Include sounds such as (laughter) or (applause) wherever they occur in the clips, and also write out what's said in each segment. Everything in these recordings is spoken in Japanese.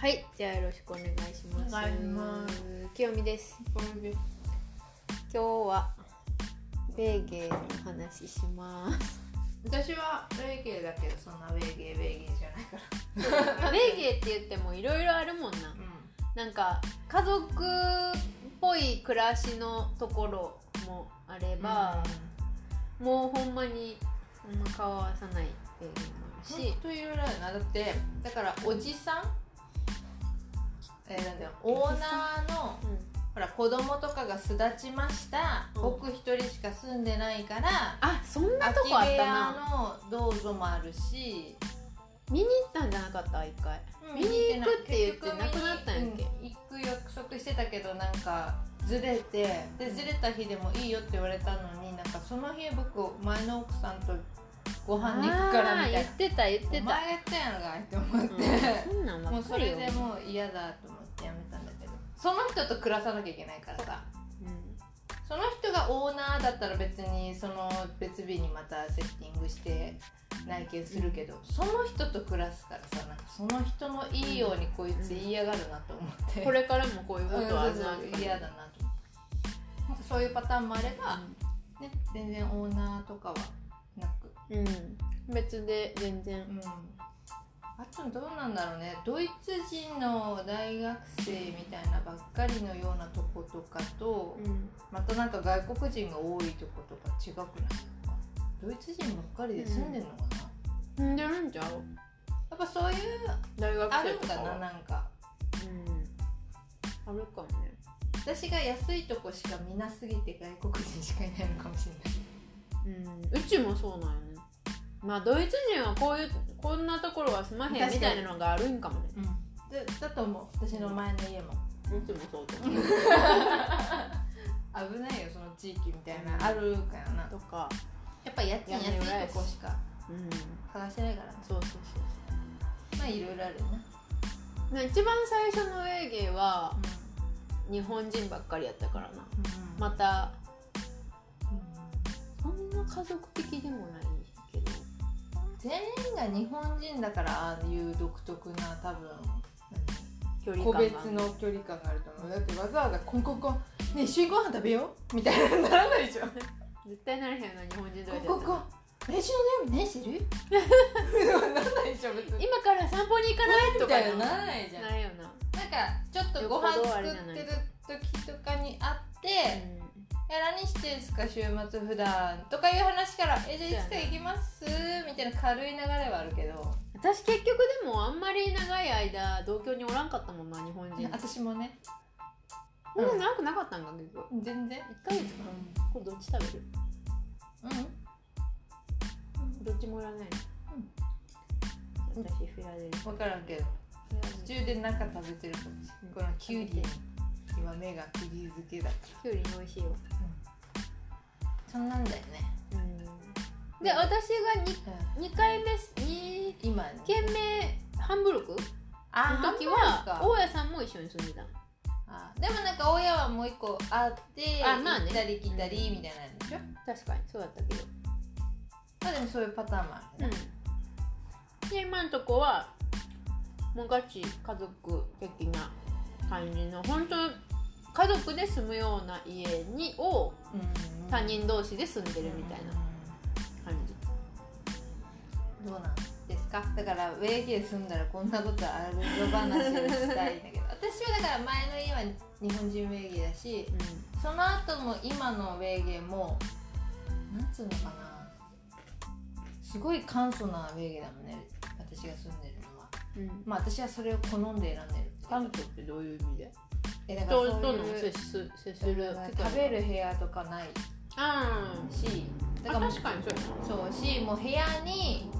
はい、じゃあよろしくお願いします。お願いします清美です。今日はベーゲーの話します。私はレゲエだけどそんなレゲエレゲエじゃないからベーゲーって言ってもいろいろあるもんな。なんか家族っぽい暮らしのところもあれば、もうほんまにほんま顔合わさないベーゲーもあるし、しといろいろあるなだってだからおじさんえーなんだよ。オーナーのほら子供とかが巣立ちました、うん。僕一人しか住んでないからあそんなとこあった屋な。のどうぞもあるし。見に行ったんじゃなかった？一回。見に行くって言ってなくなったんやっけ？うん行く約束してたけどなんかずれてでずれた日でもいいよって言われたのになんかその日僕前の奥さんとご飯に行くからみたいな。言ってた言っておた。前やったやんのかいって思って、うん。そんなんばもうそれでもう嫌だと思ってやめたんだけど。その人と暮らさなきゃいけないからさ。うん。その人がオーナーだったら別にその別日にまたセッティングして内見するけど、その人と暮らすからさなんかその人のいいようにこいつ言いやがるなと思って、これからもこういううんことは嫌だなと思ってそういうパターンもあれば、ね、全然オーナーとかはなく。うん、別で全然。うんあとどうなんだろうね。ドイツ人の大学生みたいなばっかりのようなとことかと、またなんか外国人が多いとことか違くない？ドイツ人ばっかりで住んでんのかな、うん。でるんちゃう？やっぱそういう大学あるんかななんか。うん。あるかもね。私が安いとこしか見なすぎて外国人しかいないのかもしれない。うん。うちもそうなんよねまあドイツ人はこういうこんなところは住まへんみたいなのがあるんかもね。でだと思う。私の前の家も、うちもそうと思う。(laughs) 危ないよその地域みたいな、あるからな。とか。やっぱ家賃安いとこしかうん探し。てないからね。そうそうそうまあいろいろあるよね、そう一番最初のエーゲーは日本人ばっかりやったからな。またそんな家族的でもないけど全員が日本人だからああいう独特な多分距離個感が。別の距離感があると思う。だってわざわざ「コンコンコンねえ一緒にご飯食べよう」みたいなのならないでしょ絶対なれへんよな日本人同士コンコンコン練習の土曜日何してる？(laughs) ならないでしょ別に。今から散歩に行かないとかみたいなならないじゃん。なるよな、なんかちょっとご飯作ってる時とかに会って「いや何してんすか週末普段。とかいう話から「えじゃあいつか行きます?」みたいな軽い流れはあるけど。私結局でもあんまり長い間同居におらんかったもんな日本人。私もね。そんな長くなかったんか結局。全然。1ヶ月か。これどっち食べる。うん。どっちもいらない。の、私フィラデルフ分からんけど。途中で中食べてるかもしれないこのキュウリ今目が釘付けだ。きゅうり美味しいよ、そんなんだよね、うん、で私が 2, 2回目2今ね軒目ハンブルク？あの時は大家さんも一緒に住んでたの。あでもなんか親はもう一個あってあまあね。行ったり来たりみたいなんでしょ？確かにそうだったけど。まあでもそういうパターンもあるね、うん、で今んとこはもうガチ家族的な感じの本当家族で住むような家にをうん。他人同士で住んでるみたいなどうなんですか？だからウェーゲー住んだらこんなことあるよ話をしたいんだけど。(laughs) 私はだから前の家は日本人ウェーゲーだしその後も今のウェーゲーもなんつうのかな。すごい簡素なウェーゲーだもんね私が住んでるのは。うん。うん、まあ私はそれを好んで選んでるって関東ってどういう意味で？えだから人そういう接す接する食べる部屋とかないあし確かにそうやそうしもう部屋に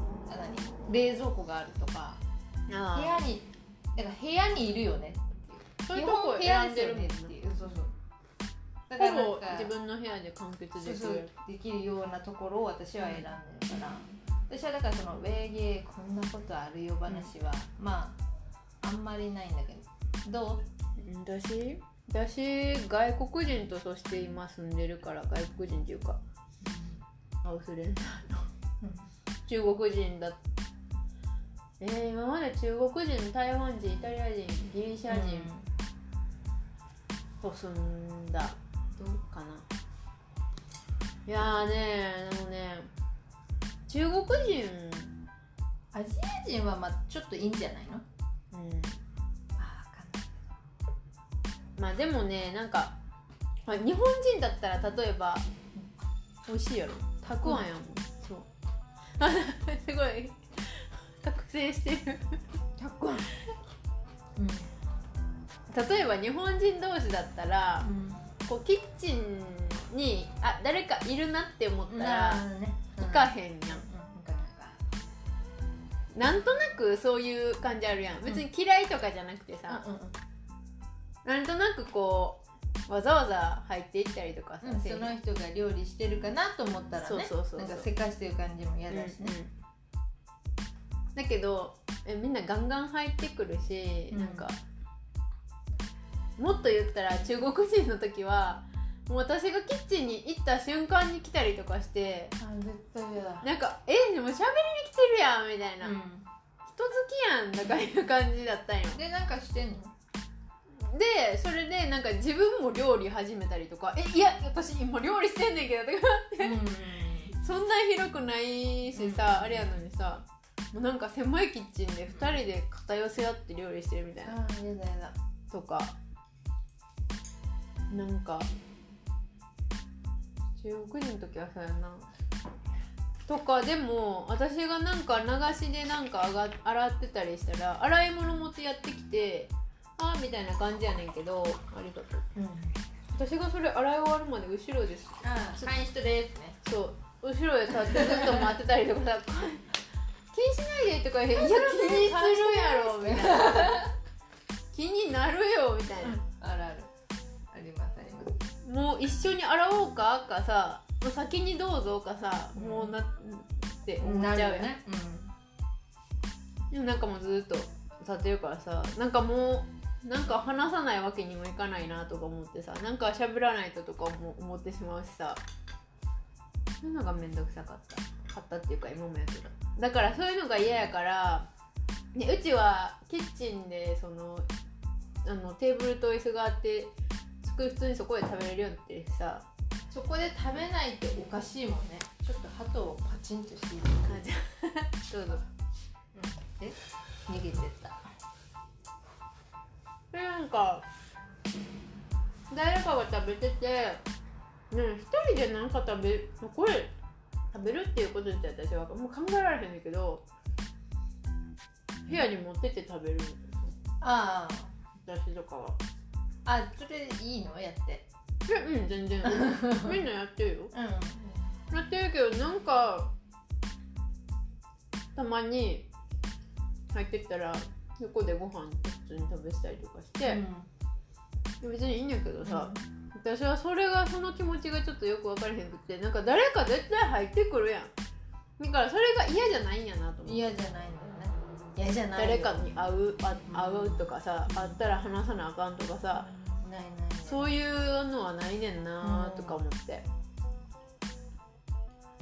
冷蔵庫があるとかな部屋にだから部屋にいるよねそういうとこ選んでるもんな。っていうそう。そうだから自分の部屋で完結できる。できるようなところを私は選んでるから、私はだからそのウェーゲーこんなことあるよ話は、まああんまりないんだけど。どう？私？私外国人とそして今住んでるから外国人っていうかアウスレンダーの。中国人だえー、今まで中国人台湾人イタリア人ギリシャ人と住んだ、どうかな。いやーねでもね中国人アジア人はまあちょっといいんじゃないの？うん。あ分かんないまあでもねなんかまあ日本人だったら例えば美味しいやろ？たくあんやもん、そう。(laughs) すごい覚醒してる。たくあん。例えば日本人同士だったら、うん。こうキッチンにあ誰かいるなって思ったらね。行かへんやん、なんとなくそういう感じあるやん。別に嫌いとかじゃなくてさ、うんうん。なんとなくこうわざわざ入っていったりとかさ、うん、その人が料理してるかなと思ったらねそうそうそうそう。なんかせかしてる感じも嫌だしね、うんうんだけどえみんなガンガン入ってくるし、うん。なんかもっと言ったら中国人の時はもう私がキッチンに行った瞬間に来たりとかしてあ絶対嫌だ。なんか「えでも喋りに来てるやん」みたいな、人好きやんとかいう感じだったんよ。でなんかしてんの？でそれでなんか自分も料理始めたりとか「えいや私今料理してんねんけど」とかうん。そんな広くないしさ、あれやのにさもうなんか狭いキッチンで2人で肩寄せ合って料理してるみたいな。あ嫌だ嫌だ。とか。なんか。中国人の時はそうやな。とかでも私がなんか流しでなんかあが洗ってたりしたら洗い物持ってやってきてあーみたいな感じやねんけどありがとう。うん。私がそれ洗い終わるまで後ろですあサイン人ですね。そう。後ろで立ってずっと待ってたりとか。さ気にしないでとか言って「いや気にするやろ」みたいな。気になるよみたいな、あるある。ありますあります。もう一緒に洗おうかかさもう先にどうぞかさ、うん。もうなって思っなちゃうよね。るよねでもなんかもうずっと立ってるからさなんかもうなんか話さないわけにもいかないなとか思ってさなんか喋らないととかも思ってしまうしさ。そういうのがめんどくさかったかったっていうか今もやけどだからそういうのが嫌やから、ね、うちはキッチンでそのあのテーブルと椅子があって普通にそこで食べれるようになってるしさ。そこで食べないっておかしいもんね。ちょっと鳩をパチンとしているあじ。(laughs) どうぞえ？逃げてった。でなんか誰かが食べててね一人で何か食べこれ食べるっていうこと自体私はもう考えられへんねんけど部屋に持ってって食べるあ私とかは。ああそれいいの？やって。いやうん全然。(laughs) みんなやってるよ。うん。やってるけどなんかたまに入ってったら横でご飯普通に食べてたりとかして、別にいいんやけどさ、私はそれがその気持ちがちょっとよく分からへんくてなんか誰か絶対入ってくるやん。だからそれが嫌じゃないんやなと思って。嫌じゃないんだよね。嫌じゃないよ誰かに会うあ会うとかさ会ったら話さなあかんとかさないないそういうのはないねんなとか思って、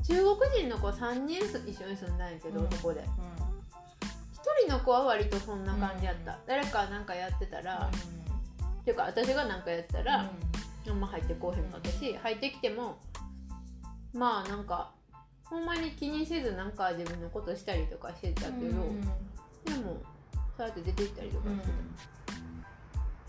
中国人の子3人す一緒に住んだんやけど、うん。そこで。う1人の子は割とそんな感じやった、誰かなんかやってたら、っていうか私がなんかやってたら、あんま入ってこうへんかったし入ってきてもまあなんかほんまに気にせずなんか自分のことしたりとかしてたけど、でもそうやって出て行ったりとかして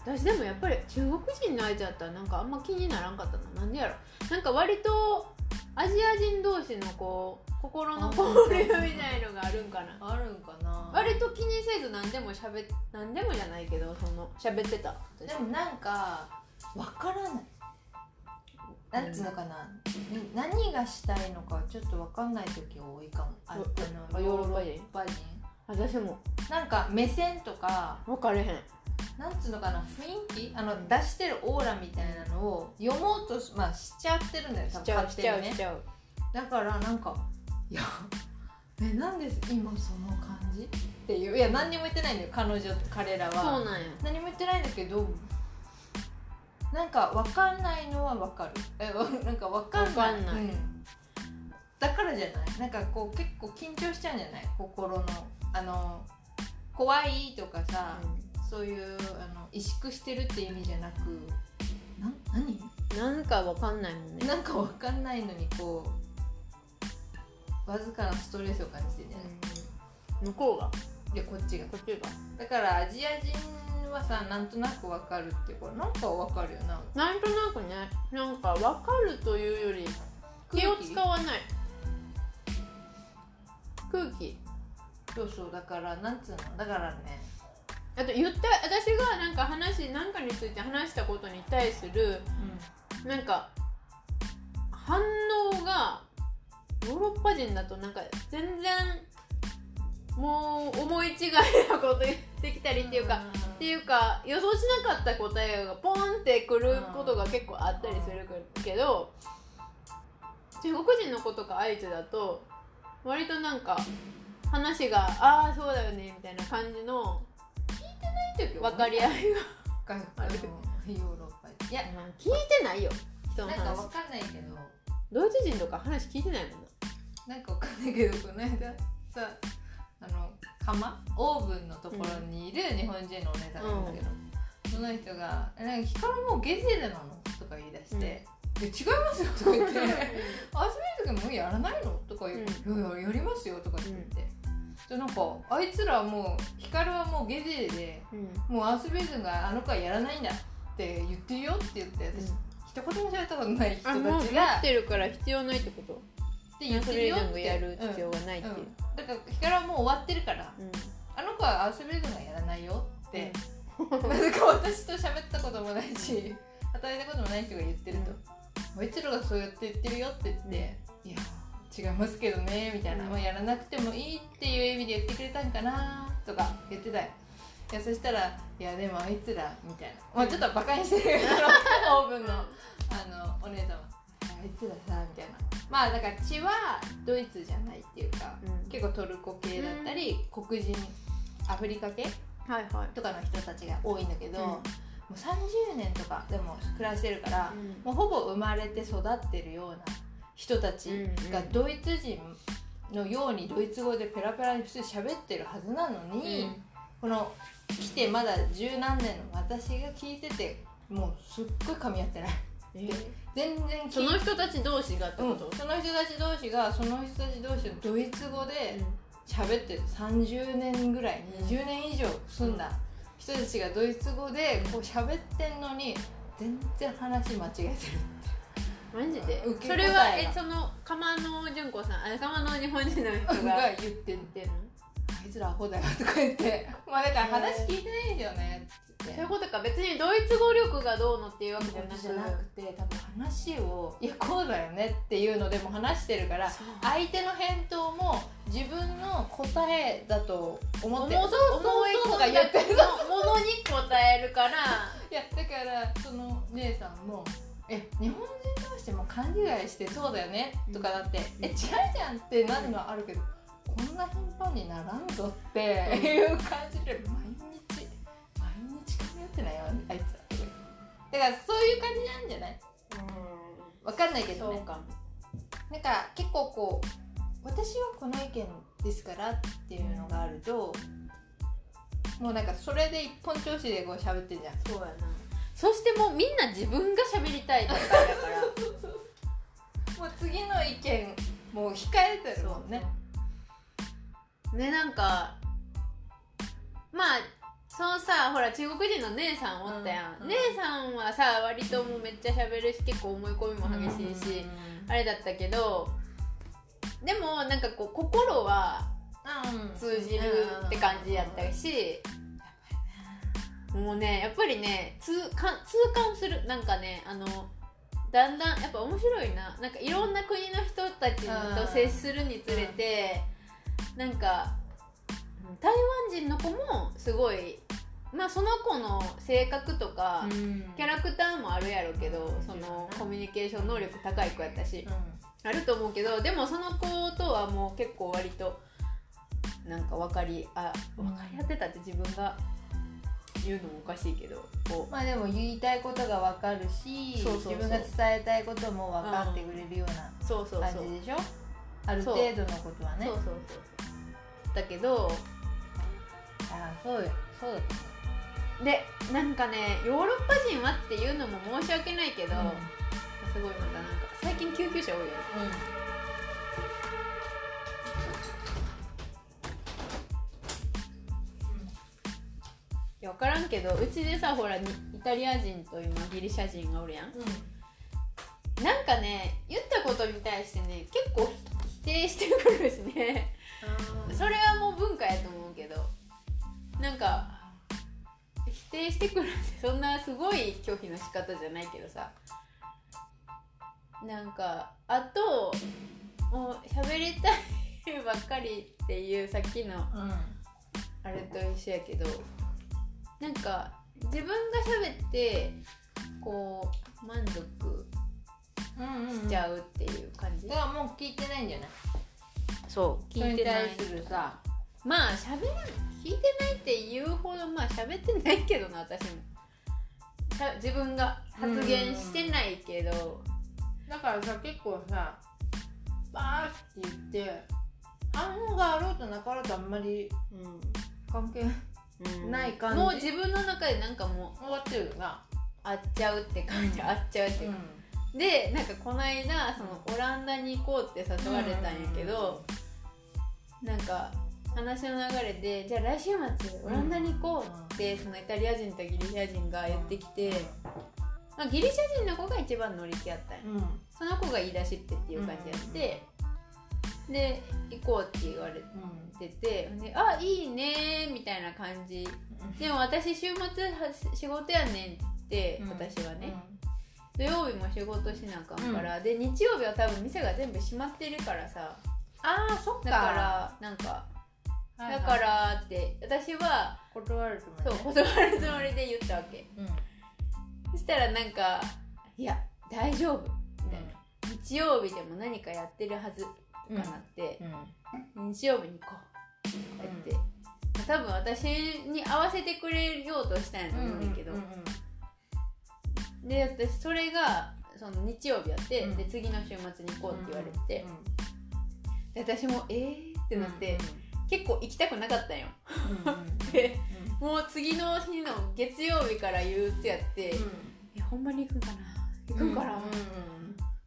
た、私でもやっぱり中国人の相手だったらなんかあんま気にならんかったな。なんでやろ。なんか割とアジア人同士のこう心の交流みたいのがあるんかな。あるんかな。割と気にせず何でもしゃべ何でもじゃないけどその喋ってた。私でもなんかわからない。なんつうのかな、に何がしたいのかちょっとわかんない時多いかも。あのヨーロッパ人。私も。なんか目線とか。分かれへん。なんつうのかな雰囲気？あの出してるオーラみたいなのを読もうとし,、まあ、しちゃってるんだよ多分しちゃうしちゃ勝手にね。うしちゃう。だからなんかいや (laughs) えなんで今その感じ？っていう。いや何にも言ってないんだよ彼女彼らは。そうなんや。何も言ってないんだけどなんか分かんないのは分かる。えわ (laughs) なんか分かんない。うん。だからじゃない。なんかこう結構緊張しちゃうんじゃない？心のあの怖いとかさ、うん、そういうあの萎縮してるって意味じゃなく。な何？なんかわかんないもんね。なんかわかんないのにこうわずかなストレスを感じてね、うん、向こうが？いやこっちが。こっちが？だからアジア人はさなんとなくわかるっていうかなんかわかるよな。なんとなくねなんかわかるというより気。を使わない空気。そうそうだからなんつうの？だからね。あと言った私がなんか話なんかについて話したことに対する、うん、なんか反応がヨーロッパ人だとなんか全然もう思い違いなこと言ってきたりっていうか、っていうか予想しなかった答えがポンってくることが結構あったりするけど、中国人の子とか相手だと割となんか話が「ああそうだよね」みたいな感じの聞いてない時分かり合いがあるヨーロッパいや聞いてないよ人の話。なんか分かんないけど。ドイツ人とか話聞いてないもんな。なんか分かんないけどこの間さあの釜？オーブンのところにいる日本人のお姉さんがいるんだけど、うん、その人が「なんか光もうゲゼでなの?」とか言い出して、うん、違いますよ」とか言って「あそれ時もうやらないの?」とか言って「うん、いややりますよ」とか言って。でなんかあいつらもう光はもうゲゼで、もうアースベーズンがあの子はやらないんだって言ってるよって言って私、一言も喋ったことない人たちが。ってるから必要ないってこと？って言ってるよって。やる必要がないっていう、だから光はもう終わってるから、あの子はアースベルドがやらないよって、なぜか私と喋ったこともないし働いたこともない人が言ってると、あいつらがそうやって言ってるよって言って、いや違いますけどねみたいな、まあ、やらなくてもいいっていう意味で言ってくれたんかなとか言ってたよ。いやそしたら「いやでもあいつら」みたいな、まあ、ちょっとバカにしてるけどオーブンのあのお姉さんは「あいつらさ」みたいな。まあだから血はドイツじゃないっていうか、うん、結構トルコ系だったり、うん、黒人アフリカ系、はいはい、とかの人たちが多いんだけど、うん、もう30年とかでも暮らしてるから、もうほぼ生まれて育ってるような人たちがドイツ人のようにドイツ語でペラペラに普通喋ってるはずなのに、この来てまだ十何年の私が聞いててもうすっごい噛み合ってない。えー、全然その人たち同士がってこと、うん、その人たち同士がその人たち同士のドイツ語で喋ってる。30年ぐらい20年以上住んだ人たちがドイツ語でこう喋ってんのに全然話間違えてるって。マジで？それはえその釜野純子さんあ釜野日本人の人が言ってんてあいつらアホだよとか言って。(laughs) まあだから話聞いてないんですよね。そういうことか別にドイツ語力がどうのっていうわけじゃなく。じゃなくて多分話を。いやこうだよねっていうのでも話してるから相手の返答も自分の答えだと思ってそうそうそうとか言ってるものに答えるから。(laughs) いやだからその姉さんもえ日本人同士でも勘違いしてそうだよねとかだって、うん、え違うじゃんってなるのはあるけど、こんな頻繁にならんぞっていう感じで毎日毎日髪やってないよあいつらだからそういう感じなんじゃない？うん。分かんないけどね。なんか結構こう私はこの意見ですからっていうのがあるともうなんかそれで一本調子でこう喋ってんじゃん。そうやな。そしてもうみんな自分が喋りたいとかだから。(laughs) もう次の意見もう控えてるもんねねなんかまあそのさほら中国人の姉さんおったやん、うん、姉さんはさ割ともうめっちゃ喋るし結構思い込みも激しいし、あれだったけどでもなんかこう心は通じるって感じやったし、もうねやっぱりね痛感痛感する。なんかねあのだんだんやっぱ面白いな。なんかいろんな国の人たちと接するにつれて、なんか台湾人の子もすごいまあその子の性格とか、キャラクターもあるやろうけど、そのコミュニケーション能力高い子やったし、あると思うけどでもその子とはもう結構割となんか分かりあ分かり合ってたって自分が言うのもおかしいけどまあでも言いたいことが分かるし自分が伝えたいことも分かってくれるような感じでしょ？ある程度のことはね。そうそうそうだけどあそうよ。そうだとでなんかねヨーロッパ人はっていうのも申し訳ないけど、思うすごいまたなんか最近救急車多いよね。いや分からんけどうちでさほらにイタリア人と今ギリシャ人がおるやん。うん。なんかね言ったことに対してね結構否定してくるしね。それはもう文化やと思うけど。なんか否定してくるってそんなすごい拒否の仕方じゃないけどさ。なんかあともう喋りたいばっかりっていうさっきのうん。あれと一緒やけどなんか自分が喋ってこう満足しちゃうっていう感じ、だからもう聞いてないんじ。ゃないそう。それに対するさまあ喋る聞いてないって言うほどまあ喋ってないけどな私も。しゃ自分が発言してないけど。だからさ結構さバーって言って反応があろうとなかろうとあんまりうん関係うんない感じ。もう自分の中でなんかもう終わってるよな。合っちゃうって感じ合っちゃうっていうか、でなんかこの間そのオランダに行こうって誘われたんやけど、なんか話の流れでじゃあ来週末オランダに行こうって、そのイタリア人とギリシャ人が言ってきて、まあ、ギリシャ人の子が一番乗り気やったんや。うん。うんその子が言い出しってっていう感じやって、で行こうって言われててであいいねみたいな感じ。でも私週末は仕事やねんってうん。私はね、土曜日も仕事しなあかんから、で日曜日は多分店が全部閉まってるからさ。ああそっか。だからなんかはいはい。だからって私は断るつもそう断るつもりで言ったわけ。うん。そしたらなんか「いや大丈夫」みたいな。日曜日でも何かやってるはずとかなって、うん。日曜日に行こうとか言って、多分私に合わせてくれようとしたんやと思うんだけど、うんで私それがその日曜日やって、うん。で次の週末に行こうって言われて、で私もえー？ってなって、結構行きたくなかったんよ。(laughs) でもう次の日の月曜日から憂鬱やって、えほんまに行くんかな？行くんかな、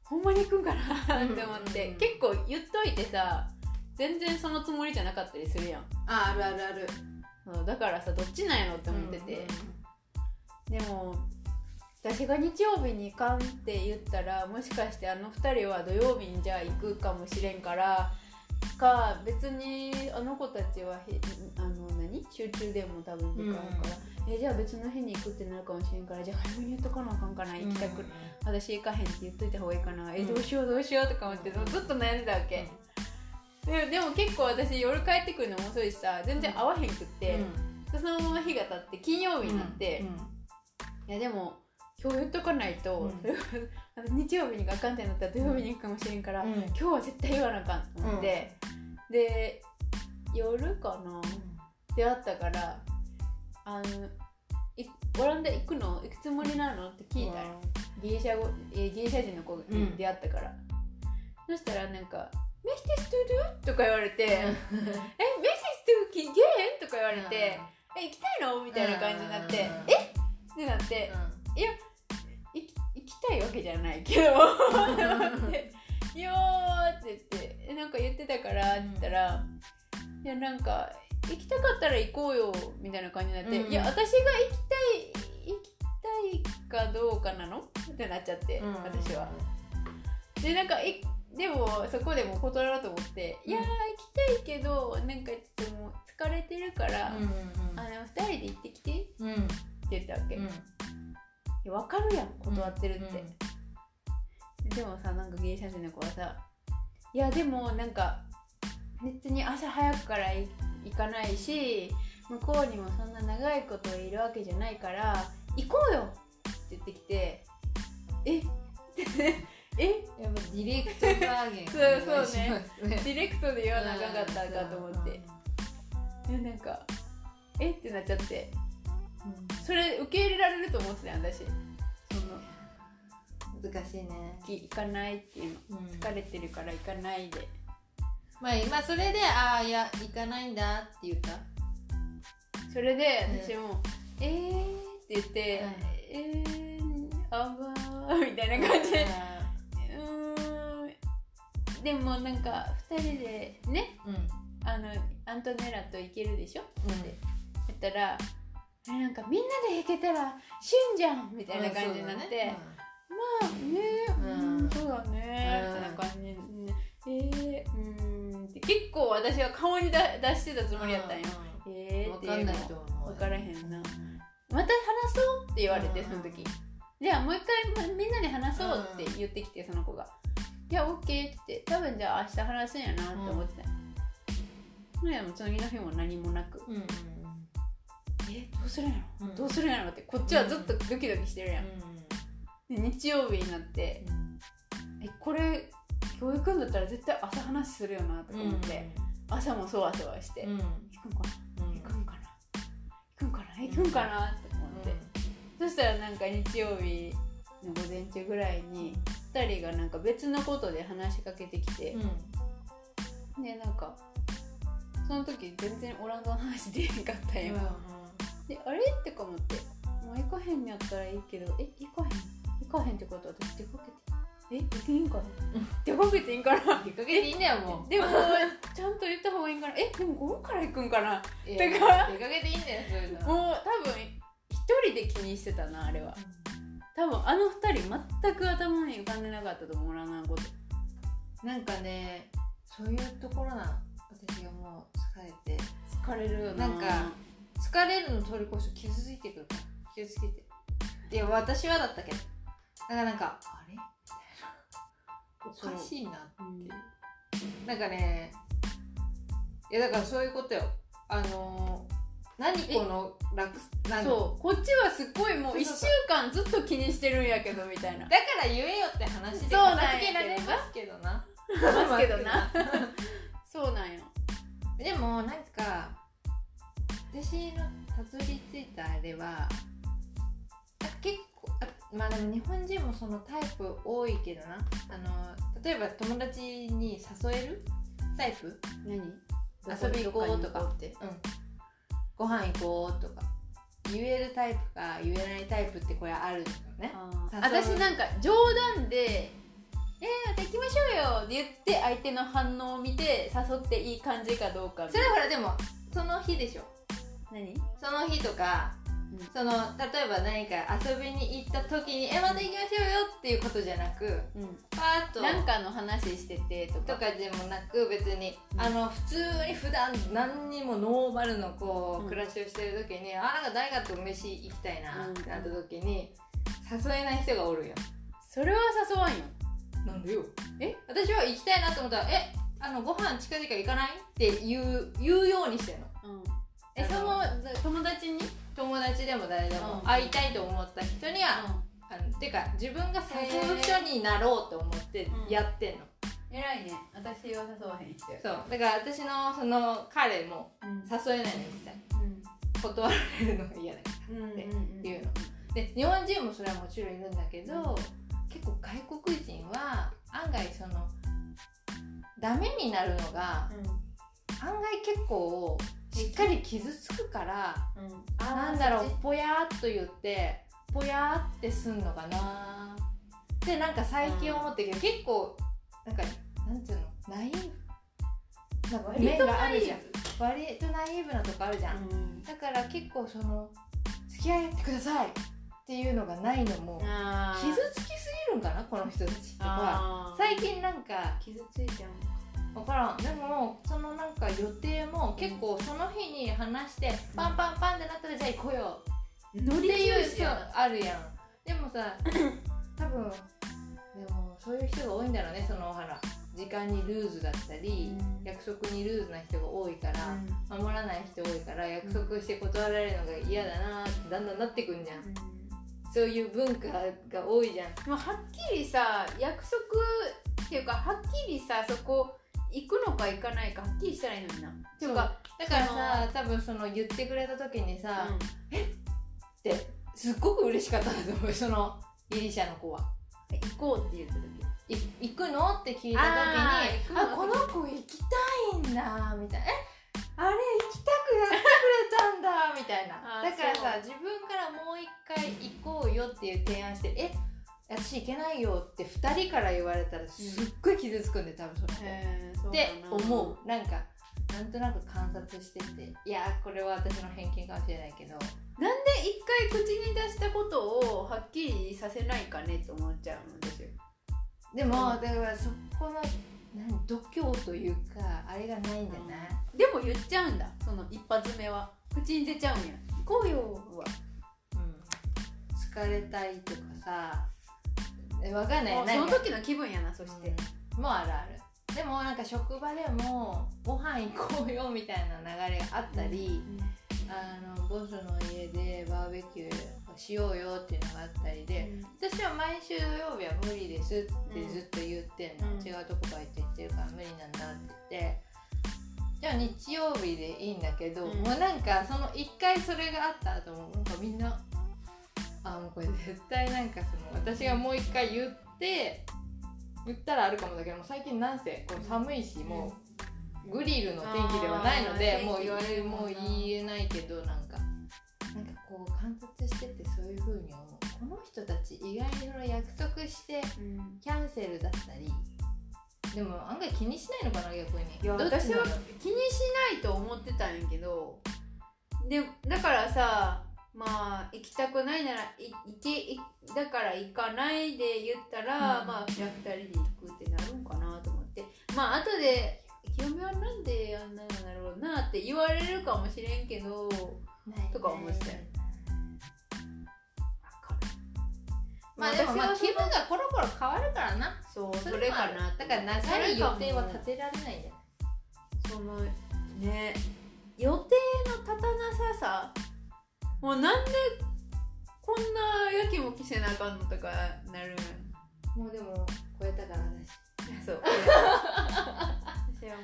ほんまに行くんかな？って思って、うん結構言っといてさ全然そのつもりじゃなかったりするやん。ああるあるある。だからさどっちなんやろって思ってて、でも私が日曜日に行かんって言ったらもしかしてあの2人は土曜日にじゃあ行くかもしれんからか別にあの子たちはへあの何？集中でも多分時間あるから、えじゃあ別の日に行くってなるかもしれんからじゃあ早めに言っとかなあかんかな行きたく、私行かへんって言っといた方がいいかな、えうん。どうしようどうしようとか思ってずっと悩んでたわけ、ででも結構私夜帰ってくるのも遅いしさ全然会わへんくって、でそのまま日が経って金曜日になって、いやでも今日言っとかないと、うん。(laughs) 日曜日にがあかんってなったら土曜日に行くかもしれんから、うん。今日は絶対言わなあかんと思って、で夜かな出会ったからあのいオランダ行くの行くつもりなのって聞いたら、ギリシャ語えギリシャ人の子に出会ったから、そしたらなんか「メヒティストゥドゥ?」とか言われて「えメヒティストゥキゲー？ン?」とか言われて「え行きたいの?」みたいな感じになって「え？っ?」ってなって「いやたいわけじゃないけど」っ (laughs) て「いやー」って言ってえ「なんか言ってたから」って言ったら「いやなんか行きたかったら行こうよ」みたいな感じになって「うんいや私が行きたい行きたいかどうかなの?」ってなっちゃって、私は。でなんかいでもそこでも断ろうと思って「うんいやー行きたいけどなんかちょっともう疲れてるから、あの2人で行ってきて」って言ったわけ、いや分かるやん断ってるって、でもさなんかギリシャ人の子はさ「いやでもなんか別に朝早くからい行かないし向こうにもそんな長いこといるわけじゃないから行こうよ!」って言ってきて「え？(laughs) え？やっぱディレクトバーゲンそうそうね。ディレクトで言わなあかんかったんかと思って。でなんか「え？っ?」てなっちゃってそれ受け入れられると思ってたよ私。その難しいね。き行かないっていうの。疲れてるから行かないで。まあ今それで「ああいや行かないんだ」って言った？それで私も「えー」って言って「えーあばー」みたいな感じでうん。でもなんか2人でね、あのアントネラと行けるでしょ、うん、って言ったらなんかみんなで弾けたら旬じゃんみたいな感じになって、まあねうんそうだね。みたいな感じで、えー、うんって結構私は顔に出してたつもりやったんよ、えーっていうの分からへんな。また話そうって言われてその時。じゃあもう一回みんなで話そうって言ってきてその子が「いやオッケー」って多分じゃあ明日話すんやなって思ってた、うん、でも次の日も何もなく、うんうんえどうするんやろ、うん、どうするんやろってこっちはずっとドキドキしてるやん、うん、で日曜日になって、えこれ教育んだったら絶対朝話するよなとか思って、朝もそわそわして、行くんかな、行くんかな？行くんかな？行くんかなって思って、そしたらなんか日曜日の午前中ぐらいに2人がなんか別のことで話しかけてきて、でなんかその時全然オランダの話でへんかったよ、であれ？ってか思って。もう行かへんやったらいいけどえ行かへん？行かへんってことは私出かけて。え行っていいんかな？(laughs) 出かけていいんかな？出かけていいんだよもう。でもちゃんと言った方がいいんかな？えでも午後から行くんかな？出か出かけていいんだよそういうの。もう多分一人で気にしてたなあれは、多分あの二人全く頭に浮かんでなかったと思うななこと。なんかねそういうところな私がもう疲れて。疲れるよな。なんか疲れるの通り越して傷ついてくる。から気をつけて。いや私はだったけど。だからなんかあれ？おかしいなっていう、うん、なんかねいやだからそういうことよ。あのー、何この楽そう。こっちはすっごいもう1週間ずっと気にしてるんやけどみたいな。だから言えよって話で片付けられますけどな。ますけどな。(laughs) そうなんよ。でもなんか私のたどり着いたあれは結構あまあでも日本人もそのタイプ多いけどな。あの例えば友達に誘える？タイプ？何？遊び行こうとか。うん、ご飯行こうとか。言えるタイプか言えないタイプってこれあるのね。私なんか冗談で「えー、また行きましょうよ」って言って相手の反応を見て誘っていい感じかどうかそれはほらでもその日でしょ何？その日とかその例えば何か遊びに行った時に「えまた行きましょうよ」っていうことじゃなく、うん、パーッと何かの話しててとか。とかでもなく別に、うん、あの普通に普段何にもノーマルのこう、うん、暮らしをしてる時に、あなんか誰かと飯行きたいなってなった時に、誘えない人がおるよ。それは誘わんよ。なんでよ。え？私は行きたいなと思ったら「えあのご飯近々行かない?」って言う言うようにしてるの、うん、えその友達に？友達でも誰でも会いたいと思った人には、あのてか自分が誘う人になろうと思ってやってんの、偉いね。私は誘わへん人そう。だから私のその彼も誘えないの実際、うん、断られるのが嫌だからっていうの、で日本人もそれはもちろんいるんだけど、うん、結構外国人は案外そのダメになるのが、案外結構しっかり傷つくから、うん、なんだろうぽやっと言ってぽやってすんのかな。ってなんか最近思ってけど、うん、結構なんかなんていうの？ナイーブ。なんか面があるじゃん。割とナイーブなとこあるじゃん、うん、だから結構その付き合ってくださいっていうのがないのも傷つきすぎるんかなこの人たちとか最近なんか傷ついちゃう分からん。でもそのなんか予定も結構その日に話して、パンパンパンってなったらじゃあ行こうよ。っていう人あるやん。(laughs) でもさ多分でもそういう人が多いんだろうねそのほら時間にルーズだったり、うん、約束にルーズな人が多いから、うん、守らない人多いから約束して断られるのが嫌だなってだんだんなってくんじゃん、うん、そういう文化が多いじゃんもうはっきりさ約束っていうかはっきりさそこ行くのか行かないかはっきりしたらいいのにな。っていうかだからさ多分その言ってくれた時にさ「うん、え？っ?」ってすっごく嬉しかったんだと思うそのギリシャの子は。行こうって言った時。行くの？って聞いた時にあこの子行きたいんだみたいな。え？あれ行きたくやってくれたんだみたたいな。だからさ自分からもう一回行こうよっていう提案してえ？私行けないよって2人から言われたらすっごい傷つくんで多分それって思う。なんかなんとなく観察してていやこれは私の偏見かもしれないけど。なんで一回口に出したことをはっきりさせないかねって思っちゃうんですよ。でも、だからそこの何度胸というかあれがないんじゃな。い、うん、でも言っちゃうんだその一発目は。口に出ちゃうんや。行こうよ。はうん。疲れたいとかさえわかんない。その時の気分やなそして、うん、もうあるある。でもなんか職場でもご飯行こうよみたいな流れがあったり、うん、あのボスの家でバーベキューしようよっていうのがあったりで、うん、私は毎週土曜日は無理ですってずっと言ってんの、うん、違うとこバイト行ってるから無理なんだって言って。じゃあ日曜日でいいんだけど、うん、もうなんかその1回それがあった後もなんかみんなあもうこれ絶対なんかその私がもう1回言って言ったらあるかもだけども最近なんせこう寒いしもうグリルの天気ではないのでもう言われるもう言えないけどなんかなんかこう観察しててそういう風に思う。この人たち意外に約束してキャンセルだったり、でも案外気にしないのかな逆に。いや私は気にしないと思ってたんやけどでだからさまあ行きたくないならい行けだから行かないで言ったら、うん、まあじゃあ2人で行くってなるんかなと思って。まあ後で「清美はなんであんなのなろうな」って言われるかもしれんけどとか思ってたよ。まあでもまあ気分がコロコロ変わるからな。そうそれかなだから長い予定は立てられないんだよそのね予定の立たなささもうなんでこんなやきもきせなあかんのとかなるもうでも超えたからだしそう。私は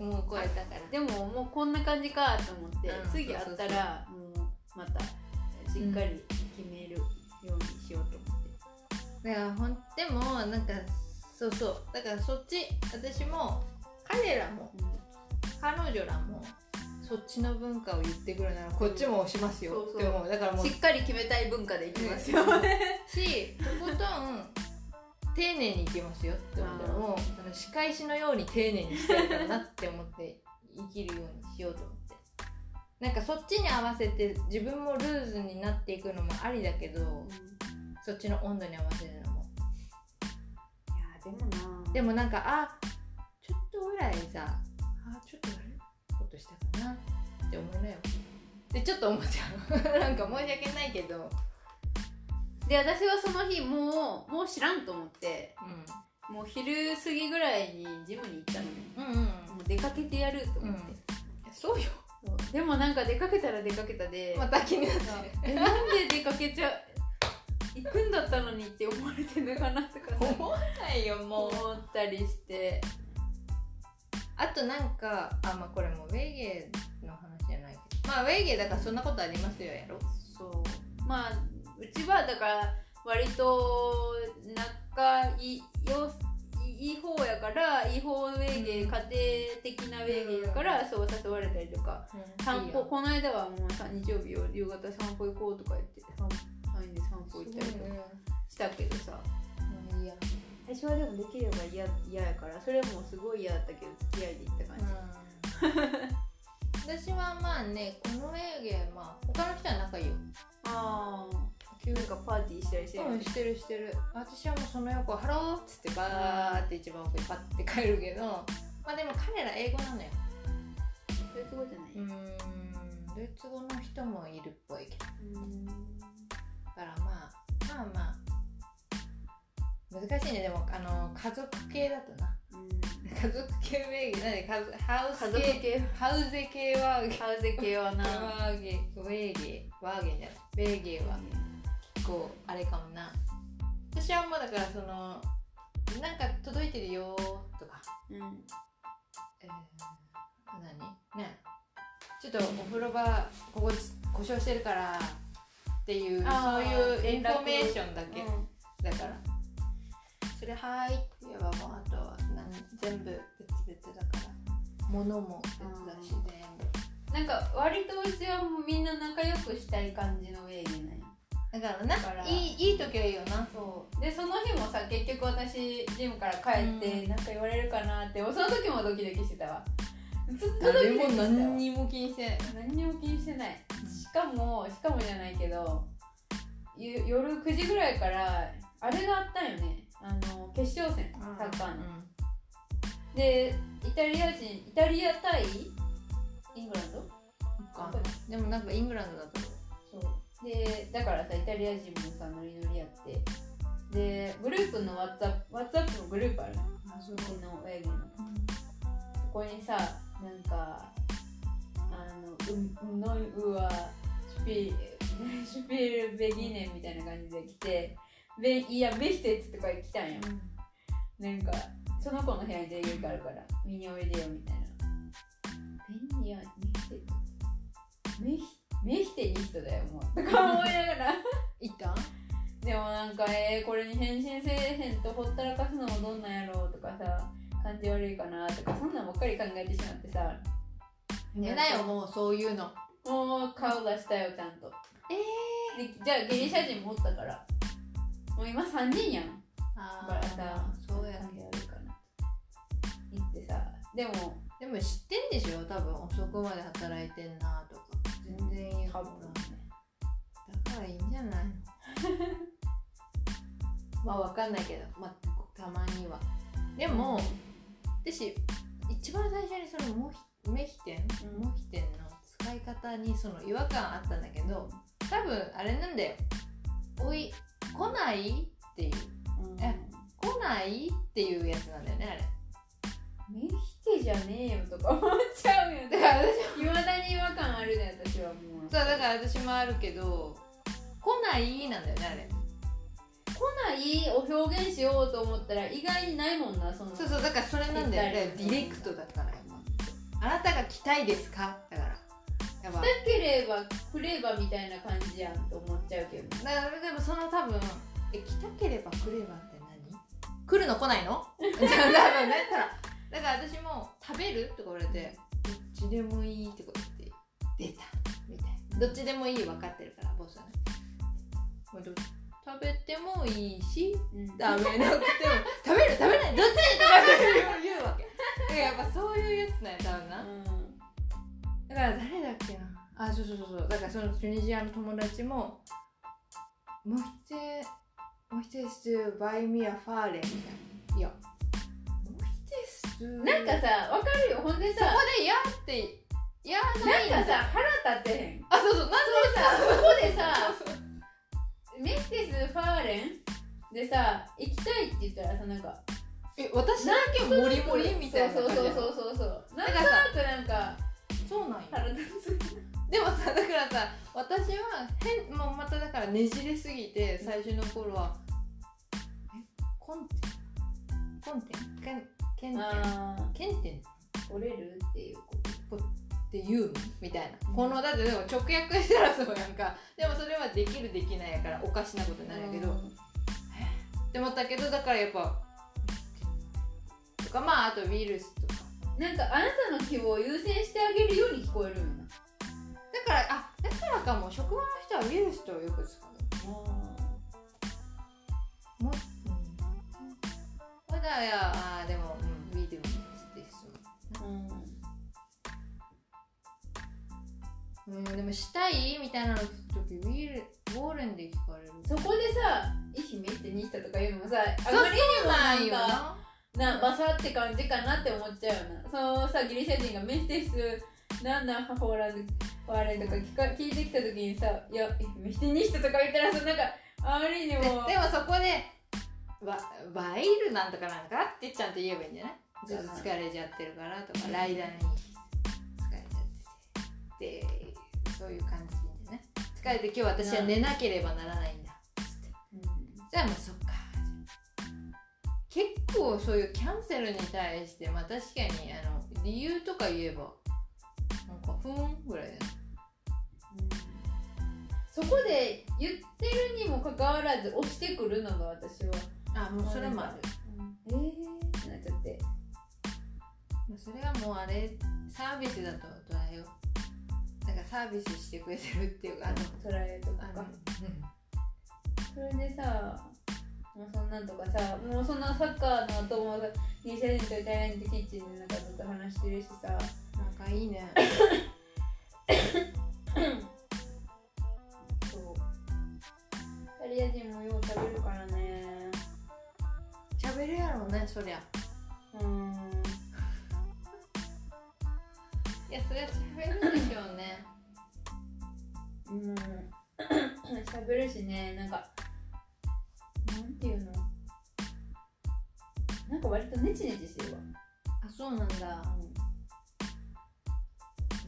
もうもう超えたから。でももうこんな感じかと思って、うん、次あったらもうまたしっかり決めるようにしようと思って、だからほんでもなんかそうそう。だからそっち私も彼らも、うん、彼女らもそっちの文化を言ってくるならこっちもしますよ。って思う。だからもうしっかり決めたい文化でいきますよ、しとことん丁寧にいきますよって思ったらもう仕返しのように丁寧にしてるかなって思って生きるようにしようと思って。なんかそっちに合わせて自分もルーズになっていくのもありだけど、うん、そっちの温度に合わせるのも。いやでもなでもなんかあちょっとぐらいさあちょっとしたかなって思うなよ。でちょっと思っちゃうなんか申し訳ないけど。で私はその日もうもう知らんと思って、うん、もう昼過ぎぐらいにジムに行ったのね、うんうん、もう出かけてやると思って、うん、そうよ。でもなんか出かけたら出かけたで。また気になってえなんで出かけちゃ行くんだったのにって思われてるのかなとか。思わないよもう。思ったりしてあとなんかあまあこれもウェイゲーの話じゃないけど。まあウェイゲーだからそんなことありますよやろ。そう。まあうちはだから割と仲いいよいい方やからいい方ウェイゲー、家庭的なウェイゲーだから、そう誘われたりとか、うん、散歩この間はもう日曜日を夕方散歩行こうとか言って。3人で散歩行ったりとかしたけどさ、うん、いや私はでもできれば嫌やからそれもすごい嫌だったけど付き合いで行った感じ、うん、私はまあねこのウェイゲーまあ他の人は仲い。いよああなんかパーティーしたりしてる、うん、してるしてる。私はもうその横ハローっつってバーって一番奥にパッて帰るけど。まあでも彼ら英語なのよ。ドイツ語じゃない。うん。ドイツ語の人もいるっぽいけど。だからまあまあまあ難しいね。でもあの家族系だとな。家族系名義。何？ハウス系？ハウゼ系はハウゼ系はな。ワーゲウェーゲワーゲじゃない。ベーゲは構あれかもな。私はもうだからそのなんか届いてるよとか、うん。えー、何？ね。ちょっとお風呂場ここ故障してるからっていうそういうインフォメーションだけ、うん、だからそれ「はい」って言えばもうあとは全部別々だから物も別だし全部なんか割とうちはもうみんな仲良くしたい感じのウェイギなんやだからなだからいいいい時はいいよなそうでその日もさ結局私ジムから帰ってうんなんか言われるかなってその時もドキドキしてたわ。ずっとド誰キドキしてたわも何にも気にしてない何にも気にしてないしかもしかもじゃないけどゆ夜9時ぐらいからあれがあったん。よねあの決勝戦サッカーの、でイタリア人イタリア対イングランド？わかでもなんかイングランドだとそう。でだからさイタリア人もさノリノリやって。でグループの WhatsApp, WhatsApp のグループあるのあそう。うちの親父の。そこにさなんかあのううのいうわシュピ (laughs) シュピールベギネみたいな感じで来てベいやベヒテツとか来たんよ。なんかその子の部屋に出るがあるから見においでよみたいな。ベニヤメヒテツメヒメヒテいい人だよもう。(laughs) とか思いながら。いった？でもなんかえー、これに返信せえへんとほったらかすのもどんなんやろうとかさ感じ悪いかなとかそんなんばっかり考えてしまってさ。やだよもうそういうの。もう顔出したよちゃんと。えでじゃあギリシャ人もおったからもう今3人やん。あだからさそうや関係あるかな。言ってさ。でもでも知ってんでしょ？多分。遅くまで働いてんなとか。全然言う多から分ねだからいいんじゃない？の (laughs) まあわかんないけど、まあ、たまには。でも、私一番最初にそのモヒメヒテン、うん。モヒテンの使い方にその違和感あったんだけど多分あれなんだよ。おい来ない？っていう。うん。え来ない？っていうやつなんだよねあれ。メヒテじゃねえよとか思っちゃうよだから私いまだに違和感あるね私はもう。そうだから私もあるけど来ない？なんだよねあれ。来ないを表現しようと思ったら意外にないもんなその。そうそうだからそれなんだよね。ディレクトだから。あなたが来たいですか？だからやっぱなければ来ればみたいな感じやんと思っちゃうけど。ねだからでもその多分え来たければ来ればって何？来るの来ないの？(laughs) 多分ねたらだから私も食べるとか言われてどっちでもいいとか言って出たみたいな。どっちでもいい分かってるからボスはね。もうど食べてもいいしうん。ダメなくても。(laughs) 食べる食べないどっちとか言うわけ。(laughs) やっぱそういうやつなんや多分なだから誰だっけな？あそうそうそうそう。だからそのチュニジアの友達も「もう一つもう一つバイミアファーレ」みたいな。いや。もう一つなんかさわかるよ。ほんでさそこで「や」って「や」ないんだ。なんかさ腹立てへん。あそうそう。なんでさそこでさメッテスファーレン？でさ行きたいって言ったらさなんかえ私だけモリモリみたいなそうそうそうそうそう。なんかなんかそうなんよ腹立つ。でもさだからさ私は変もうまただからねじれすぎて最初の頃は「えコンテン？コンテン？ケンケンテンあケンテンー折れるっていうこって言うの?」みたいな、うん。このだってでも直訳したらそうやんか。でもそれはできるできないやからおかしなことなるんやけど、って思ったけどだからやっぱとかまああとウイルスとかなんかあなたの希望を優先してあげるように聞こえるよな。だからあだからかも。職場の人はウイルスとよく使う。もう、うん、まだやあーでも、うん、ウイルスですうん。でもしたい？みたいなの聞くときウィルウォーレンで聞かれる。そこでさ「愛媛ってにした」とか言うのもさあまりにもなんよな。んかななバサって感じかなって思っちゃうよな。そのさギリシャ人がメッセスなんなんハフォーランドワーレンとか聞か聞いてきた時にさ「いやメヒテニスト」とか言ったらさなんかあまりにもででもそこでババイルなんとかなんかってちゃんと言えばいいんじゃない？ずっと疲れちゃってるからとかライダーに疲れちゃっててでそういう感じでいいんじゃない？疲れて今日私は寝なければならないんだ。うん。じゃあもうそっか結構そういうキャンセルに対してまあ確かにあの理由とか言えばなんかふーんぐらいだよね。そこで言ってるにもかかわらず押してくるのが私はあもうそれもある。えーってなっちゃって。まあそれはもうあれサービスだと捉えよう。なんかサービスしてくれてるっていうかあのトライとか。かそれでさもうそんなんとかさもうそんなサッカーの後もギリシャ人とイタリア人とキッチンでなんかずっと話してるしさ。仲いいね。そう。イタリア人もよう食べるからね。喋るやろうねそりゃ。うん。いやそりゃ喋るでしょうね。うん。(coughs) 喋るしねなんかなんていうの？なんか割とネチネチしてるわ。あそうなんだ。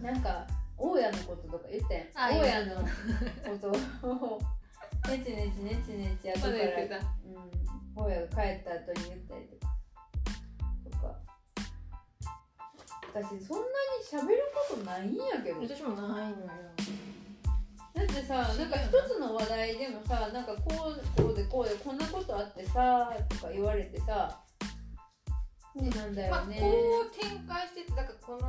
なんか大家のこととか言ったやん。あ大家のことを。(laughs) ネチネチネチネチ後から、まだ言ってたうん、大家が帰った後に言ったりとか。とか。私そんなに喋ることないんやけど。私もないのよだってさなんか一つの話題でもさなんかこうこうでこうでこんなことあってさとか言われてさそうなんだまあ、よね、こう展開しててだからこのこ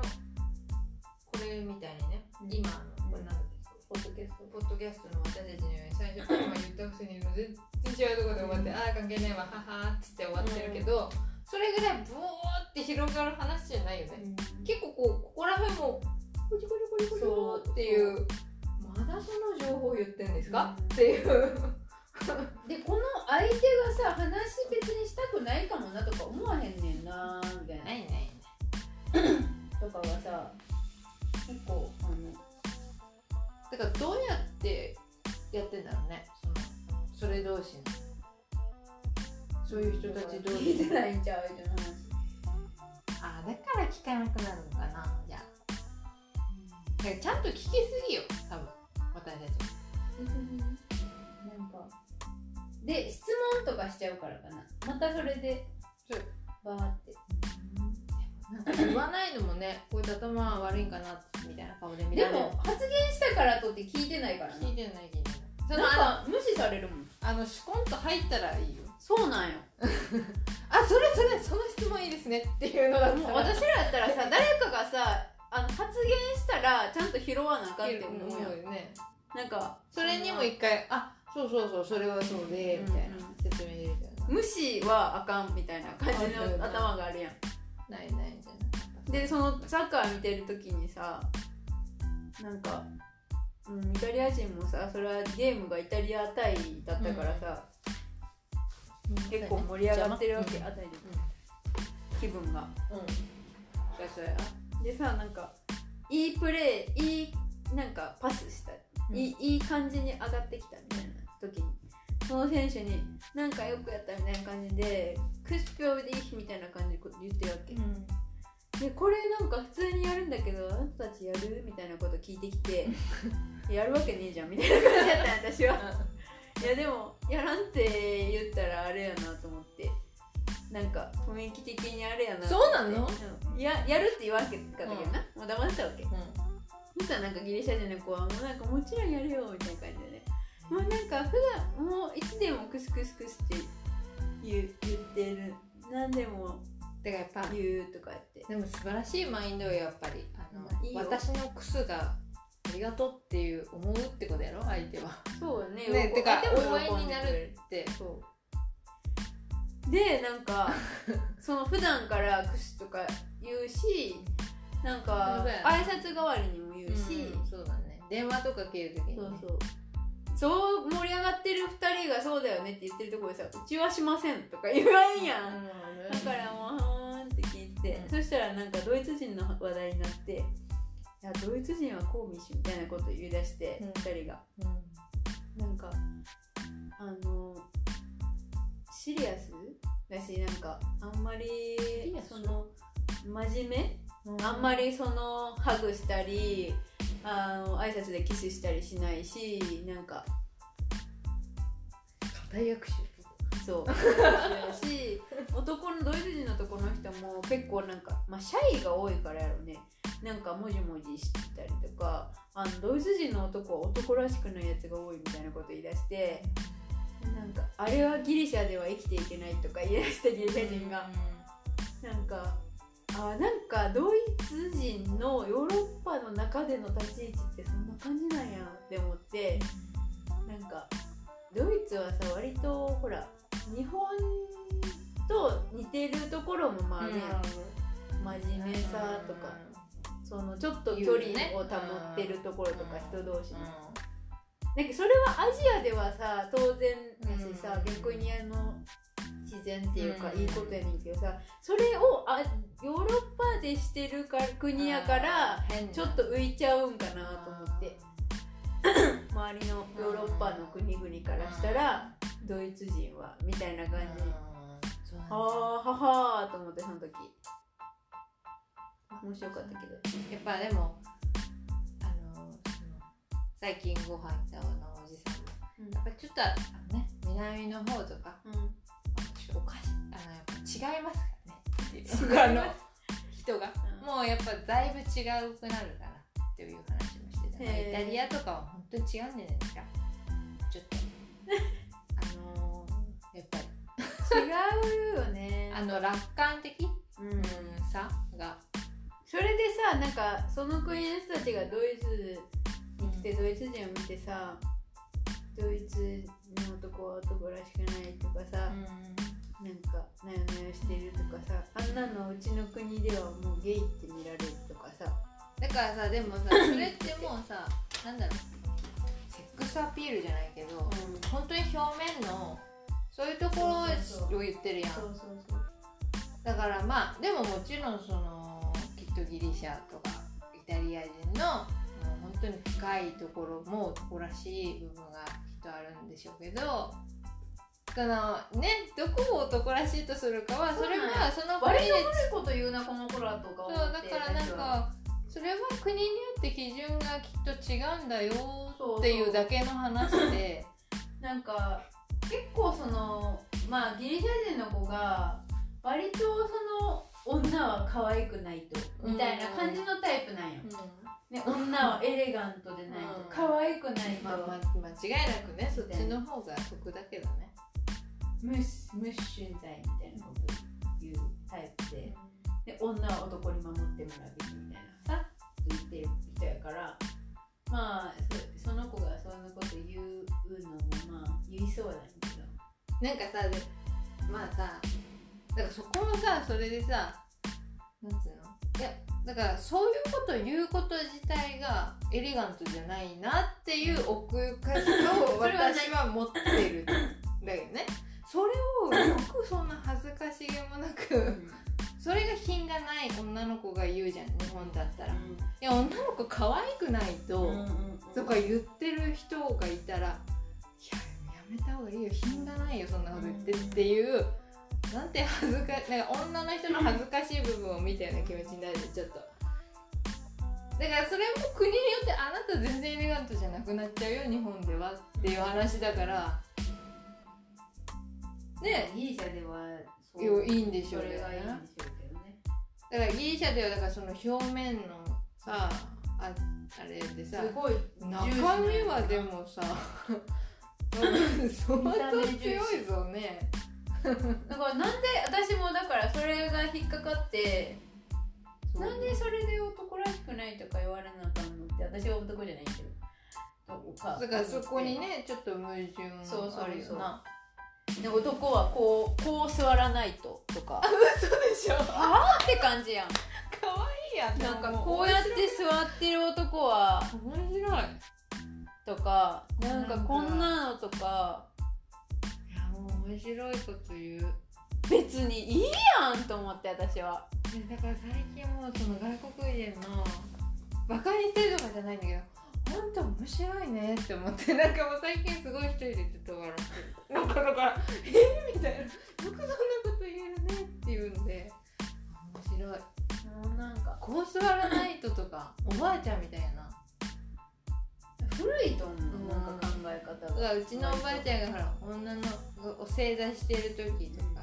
れみたいにね、うん。今のこれなんだっけ？ポッドキャスト。ポッドキャストの私たちのように最初から今言ったくせに全然違うところで終わって、うん。ああ関係ないわははーっつって終わってるけど、それぐらいブワーって広がる話じゃないよね、結構こうここら辺もコリコリコリコリそうっていうまだその情報言ってんですか、うん。っていう。でこの相手がさ話別にしたくないかもなとか思わへんねんなみたいな。ないないとかがさ結構あのだからどうやってやってんだろうね。そのそれ同士の。そういう人たち同聞い士てないんちゃう？人の話。あだから聞かなくなるのかなじゃあ。ちゃんと聞きすぎよ多分私たち。なんか。で質問とかしちゃうからかな。またそれでバーって。なんか言わないのもねこいつ頭悪いんかなみたいな顔で見でられる。も発言したからとって聞いてないからな。聞いてない聞いてない。そのなんあか無視されるもん。のあのシュコンと入ったらいいよ。そうなんよ。(laughs) あそれそれその質問いいですねっていうのだ私らやったらさ誰かがさあの発言したらちゃんと拾わなあかんって思うよ。よね。なんかそれにも一回あそうそうそうそれはそうでみたいなうん説明入れるよ無視はあかんみたいな感じの頭があるやん。なないないじゃな。いでそのサッカー見てる時にさなんか、うん、イタリア人もさそれはゲームがイタリア対だったからさ、結構盛り上がってるわけ、うん。あたりで。気分が。うん。そうそでさなんかいいプレーいいなんかパスした、うん。いいいい感じに上がってきたみたいな時にその選手に「なんかよくやった」みたいな感じで「クスピョーディー」みたいな感じで言ってるわけ、うん。でこれなんか普通にやるんだけどあなたたちやるみたいなこと聞いてきて (laughs) やるわけねえじゃんみたいな感じだったん私は。いやでもやらんって言ったらあれやなと思ってなんか雰囲気的にあれやなそうなの？うん。ややるって言わんけかったけどな、もう黙ってたわけ。うそしたらなんかギリシャ人の子はもうなんかもちろんやるよみたいな感じでね。もうなんか普段もういつでもクスクスクスって言う言ってる。何でもんだからやっぱ言うとか言って。でも素晴らしいマインドよやっぱり。あのうん。いいよ。私のクスがありがとうっていう思うってことやろ相手は。そうね。ねてか応援になるって。そうでなんかその普段からクスとか言うしなんか挨拶代わりにも言うし、うんそうだね。電話とか切るときにね。そうそう。そう盛り上がってる2人がそうだよねって言ってるところでさうちはしませんとか言わんやん、だからもうはーんって聞いて。て、うん。そしたらなんかドイツ人の話題になっていやドイツ人はこう見しみたいなこと言い出して、うん。2人が。うん。なんかあのシリアスだしなんかあんまりその真面目？あんまりそのハグしたりあの挨拶でキスしたりしないしなんか大役所そう。(laughs) だし男のドイツ人の男の人も結構なんか、まあ、シャイが多いからやろうね。なんかもじもじしてたりとかあのドイツ人の男は男らしくないやつが多いみたいなこと言い出してなんかあれはギリシャでは生きていけないとか言い出したギリシャ人が。なんかあなんかドイツ人のヨーロッパの中での立ち位置ってそんな感じなんやって思って。なんかドイツはさ割とほら日本と似てるところもまあね、真面目さとか、そのちょっと距離を保ってるところとか人同士の、なんかそれはアジアではさ当然やしさ、逆にあの自然っていうかいいことやねんけどさそれをあヨーロッパでしてるか国やからちょっと浮いちゃうんかなと思って。(coughs) 周りのヨーロッパの国々からしたらドイツ人はみたいな感じ。はあははと思ってその時。面白かったけど。やっぱでも最近ご飯行ったおじさんも、うん、やっぱちょっとあのね南の方とか、うん。おかしあのやっぱ違いますからね他の人が、うん、もうやっぱだいぶ違うくなるからっていう話もしてた、イタリアとかは本当に違うんじゃないですか。ちょっと。(laughs) あのー、やっぱり。違うよね。(laughs) あの楽観的、うん、さが。それでさなんかその国の人たちがドイツに来てドイツ人を見てさ、ドイツの男は男らしくないとかさ、うん。なんかなよなよしてるとかさあんなのうちの国ではもうゲイって見られるとかさ。だからさでもさ (laughs) それってもうさなんだろう。セックスアピールじゃないけど、うん、本当に表面のそういうところを言ってるやん。だからまあでももちろんそのきっとギリシャとかイタリア人の当に深いところも男らしい部分がきっとあるんでしょうけどそのねどこを男らしいとするかはそれはその国で悪いこと言うなこのとかそうだからなんかそれは国によって基準がきっと違うんだよっていうだけの話で。(laughs) なんか結構そのまあギリシャ人の子が割とその女は可愛くないとみたいな感じのタイプなんよ、うん、ね、女はエレガントでないと、うん、可愛くないと、まあ、まあ、間違いなくねそっちの方が得だけどね。無無存在みたいなこと言うタイプで。で女は男に守ってもらうべきみたいなさ言ってる人やから。まあそその子がそんなこと言うのもまあ言いそうなんだけど。なんかさでまあさだからそこもさそれでさなんつうの？いやだからそういうことを言うこと自体がエレガントじゃないなっていう奥ゆかしさを私は持ってるんだよね。それをよくそんな恥ずかしげもなく、それが品がない女の子が言うじゃん日本だったら、うん、いや女の子可愛くないと、とか言ってる人がいたらいややめた方がいいよ。品がないよそんなこと言ってっていう、なんて恥ずかなんか女の人の恥ずかしい部分を見たような気持ちになるちょっと。だからそれも国によってあなた全然エレガントじゃなくなっちゃうよ日本ではっていう話だから。ねギリシャではそういいんでしょうね。それがいいんでしょうけどね。だからギリシャではだからその表面のさああれでさすごい中身はでもさ (laughs) 相当強いぞね (laughs) だからなんで私もだからそれが引っかかってなんでそれで男らしくないとか言われなあかんのって私は男じゃないけど。だか。らそこにねちょっと矛盾あるよな。そうそうそうで男はこうこう座らないととか。嘘でしょ。はあって感じやん。かわいいやんなんかこうやって座ってる男は。面白い。とかなんかこんなのとか面白いこと言う。別にいいやんと思って私は。だから最近もうその外国人のバカにしてるとかじゃないんだけど本当面白いねって思って (laughs) なんかもう最近すごい一人でずっと笑ってる。なんかだから「えみたいな「よくそんなこと言えるね」って言うんで面白い。もうなんかこう座らないととかおばあちゃんみたいな古いと思う、うん、なん。か考え方がうちのおばあちゃんがほら女のお正座してる時とか、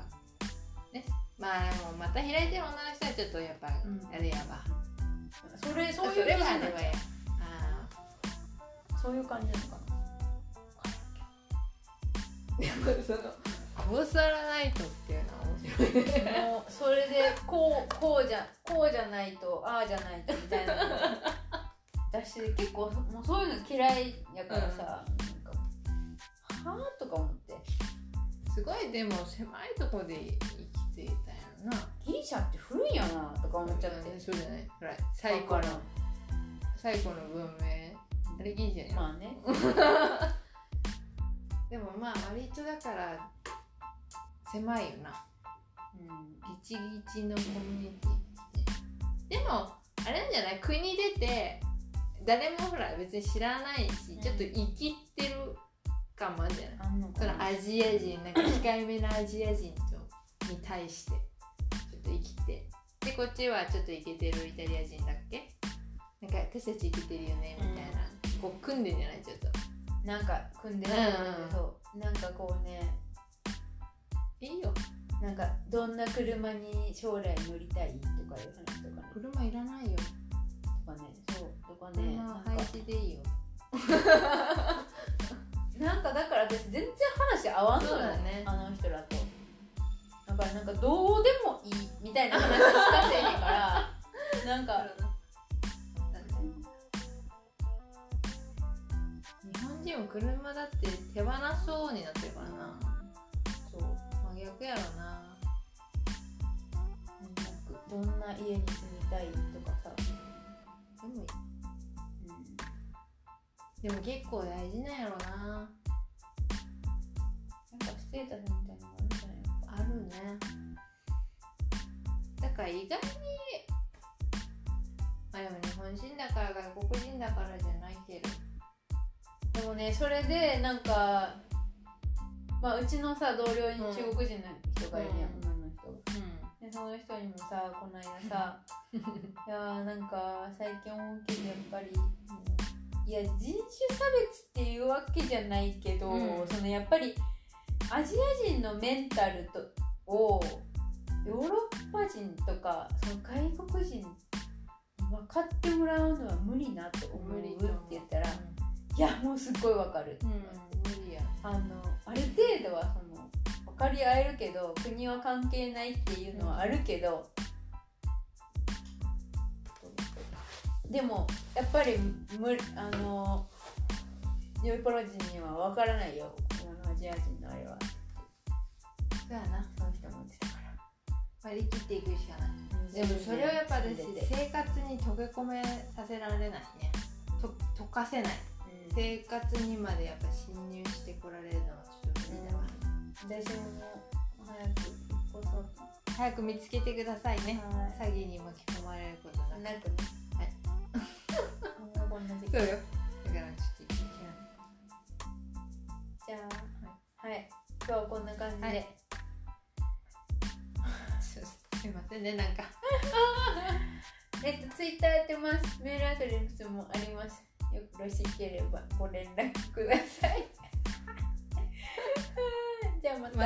ね。まあでもまた開いてる女の人はちょっとやっぱあれやば、それそういうそれはあればや。そういう感じなのかな。でもそのこうさらないとっていうのは面白い。ね (laughs) もうそれでこうこうじゃこうじゃないとああじゃないとみたいなの私結構もうそういうの嫌いやからさ、うん、なんかはあとか思って。すごいでも狭いとこで生きていたやろな。ギリシャって古いんやなとか思っちゃって、うん、そうじゃない。ほら最古の最古の文明。あれギリシャやまあね。(laughs) でもまあ割とだから狭いよな、うん、ギチギチのコミュニティでもあれなんじゃない？国出て誰もほら別に知らないし、うん、ちょっと生きてる感もあるんじゃない。そのアジア人なんか控えめなアジア人とに対してちょっと生きて。でこっちはちょっとイケてるイタリア人だっけ？なんか私たちイケてるよねみたいな、うん、こう組んでんじゃない？ちょっと。なんか組んでるんだけど、うん、なんかこうねいいよ。なんかどんな車に将来乗りたいとかいう話とかね。車いらないよ。とかねそうとかね配置でいいよ。(laughs) なんかだから私全然話合わんのよね。あの人らと。だからなんかどうでもいいみたいな話しかせえへんから。(laughs) なんか日本人も車だって手放そうになってるからな。そう。真逆やろな。どんな家に住みたいとかさ。でもいいでも結構大事なんやろな。なんかステータスみたいなのあるんじゃないあるね。だから意外にまあでも日本人だから外国人だからじゃないけど。でもねそれでなんかまあうちのさ同僚に中国人の人がいるやん、うん、女の人、うん、でその人にもさこの間さ「(laughs) いやーなんか最近思うけどやっぱり、うんいや人種差別っていうわけじゃないけど、うん、そのやっぱりアジア人のメンタルとをヨーロッパ人とかその外国人分かってもらうのは無理なと思うって言ったら、う。ん、いやもうすっごい分かる、うん、無理や。あのある程度はその分かり合えるけど国は関係ないっていうのはあるけど、でもやっぱり無あのヨーポロ人には分からないよ。アジア人のあれは。そうやな。その人も言ってたから。割り切っていくしかない、うん、でもそれをやっぱ私生活に溶け込めさせられないね。と溶かせない、うん、生活にまでやっぱ侵入してこられるのはちょっと無理だから、うん、私も早くこそ早く見つけてくださいね、詐欺に巻き込まれることなくね同じ。そうよ。だからちょっとじゃあはい、はい、今日はこんな感じで、はい、すいませんねなんか。(laughs) えっとツイッターやってます。メールアドレスもあります。よろしければご連絡ください。(laughs) じゃあまた、ま